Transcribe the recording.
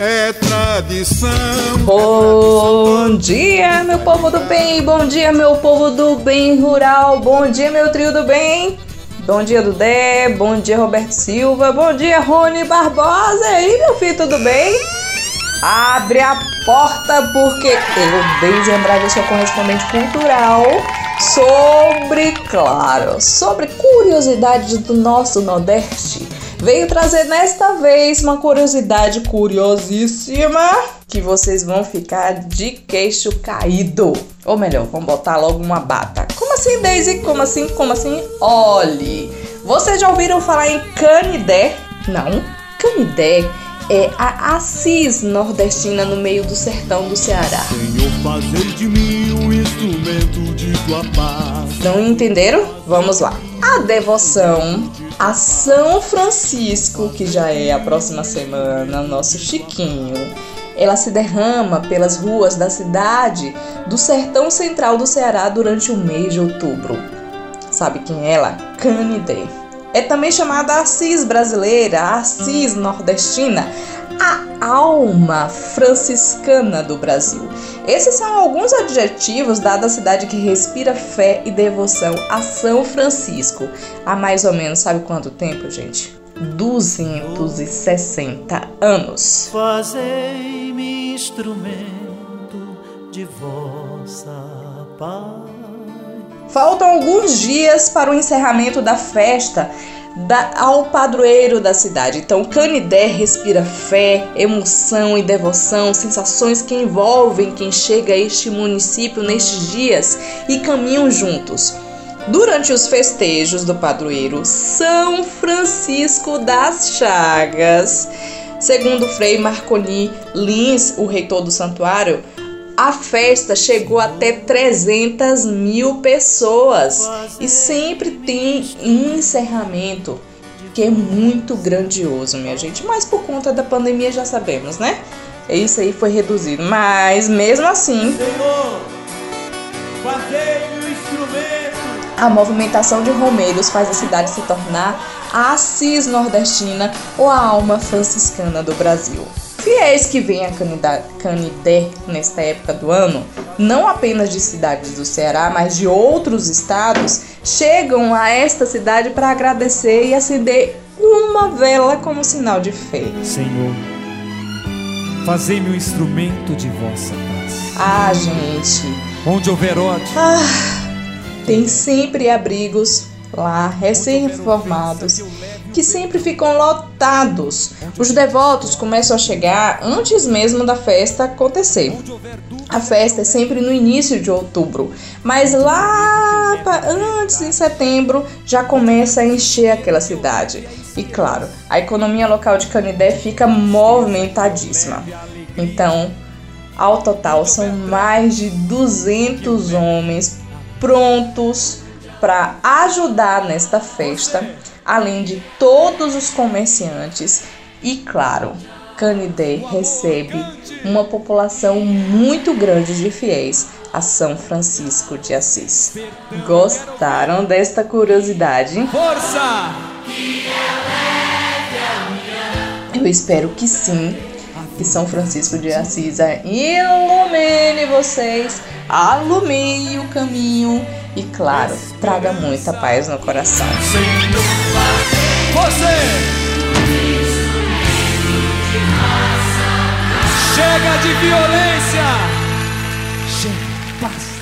É tradição. Bom dia, meu povo do bem. Bom dia, meu povo do bem rural. Bom dia, meu trio do bem. Bom dia, Dudé. Bom dia, Roberto Silva. Bom dia, Rony Barbosa. E aí, meu filho, tudo bem? Abre a porta porque eu, Deise Andrade, sou correspondente cultural sobre, claro, sobre curiosidades do nosso Nordeste veio trazer nesta vez uma curiosidade curiosíssima que vocês vão ficar de queixo caído. Ou melhor, vamos botar logo uma bata. Como assim, Daisy? Como assim? Como assim? Olhe, vocês já ouviram falar em canidé? Não, canidé é a Assis nordestina no meio do sertão do Ceará. Senhor, fazer de mim um instrumento de tua paz. Não entenderam? Vamos lá. A devoção a São Francisco, que já é a próxima semana, nosso Chiquinho, ela se derrama pelas ruas da cidade do sertão central do Ceará durante o mês de outubro. Sabe quem é ela? Canidé. É também chamada Assis brasileira, Assis nordestina, a alma franciscana do Brasil. Esses são alguns adjetivos dados à cidade que respira fé e devoção a São Francisco. Há mais ou menos, sabe quanto tempo, gente? 260 anos. Fazei-me instrumento de vossa paz. Faltam alguns dias para o encerramento da festa da, ao padroeiro da cidade. Então, Canidé respira fé, emoção e devoção, sensações que envolvem quem chega a este município nestes dias e caminham juntos. Durante os festejos do padroeiro São Francisco das Chagas, segundo Frei Marconi Lins, o reitor do santuário, a festa chegou até 300 mil pessoas e sempre tem encerramento que é muito grandioso, minha gente. Mas por conta da pandemia já sabemos, né? Isso aí foi reduzido. Mas mesmo assim. A movimentação de romeiros faz a cidade se tornar a Assis nordestina ou a alma franciscana do Brasil. Fiéis que vêm a Canidé nesta época do ano, não apenas de cidades do Ceará, mas de outros estados, chegam a esta cidade para agradecer e acender uma vela como sinal de fé. Senhor, fazei-me um instrumento de vossa paz. Ah, gente. Onde houver ódio, Ah, tem sempre abrigos lá, recém-reformados, que sempre ficam lotados. Os devotos começam a chegar antes mesmo da festa acontecer. A festa é sempre no início de outubro, mas lá antes, em setembro, já começa a encher aquela cidade. E claro, a economia local de Canidé fica movimentadíssima. Então, ao total, são mais de 200 homens prontos para ajudar nesta festa, além de todos os comerciantes. E claro, Canidé recebe uma população muito grande de fiéis a São Francisco de Assis. Gostaram desta curiosidade? força! Eu espero que sim. Que São Francisco de Assis ilumine vocês, alumie o caminho e, claro, traga muita paz no coração. Você! Chega de violência! Chega, paz!